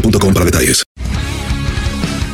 boostmobile.com para detalles.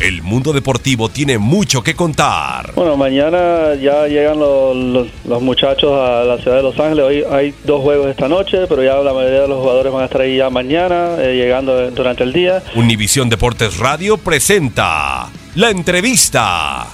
El mundo deportivo tiene mucho que contar. Bueno, mañana ya llegan los, los- los muchachos a la ciudad de Los Ángeles. Hoy hay dos juegos esta noche, pero ya la mayoría de los jugadores van a estar ahí ya mañana, eh, llegando durante el día. Univisión Deportes Radio presenta la entrevista.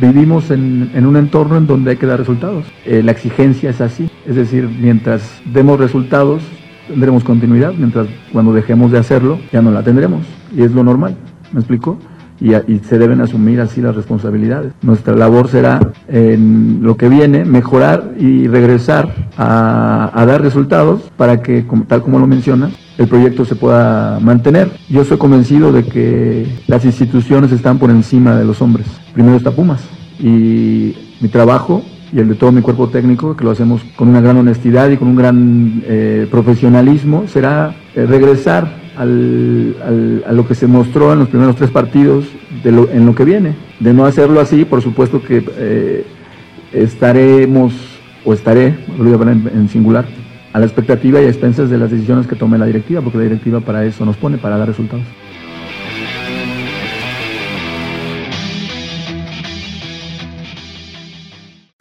Vivimos en, en un entorno en donde hay que dar resultados. Eh, la exigencia es así. Es decir, mientras demos resultados, tendremos continuidad. Mientras cuando dejemos de hacerlo, ya no la tendremos. Y es lo normal. ¿Me explico? Y, y se deben asumir así las responsabilidades. Nuestra labor será, en lo que viene, mejorar y regresar a, a dar resultados para que, tal como lo menciona, el proyecto se pueda mantener. Yo soy convencido de que las instituciones están por encima de los hombres. Primero está Pumas y mi trabajo y el de todo mi cuerpo técnico, que lo hacemos con una gran honestidad y con un gran eh, profesionalismo, será eh, regresar al- a lo que se mostró en los primeros tres partidos de lo- en lo que viene. De no hacerlo así, por supuesto que eh, estaremos, o estaré, lo voy a hablar en, en singular, a la expectativa y a expensas de las decisiones que tome la directiva, porque la directiva para eso nos pone, para dar resultados.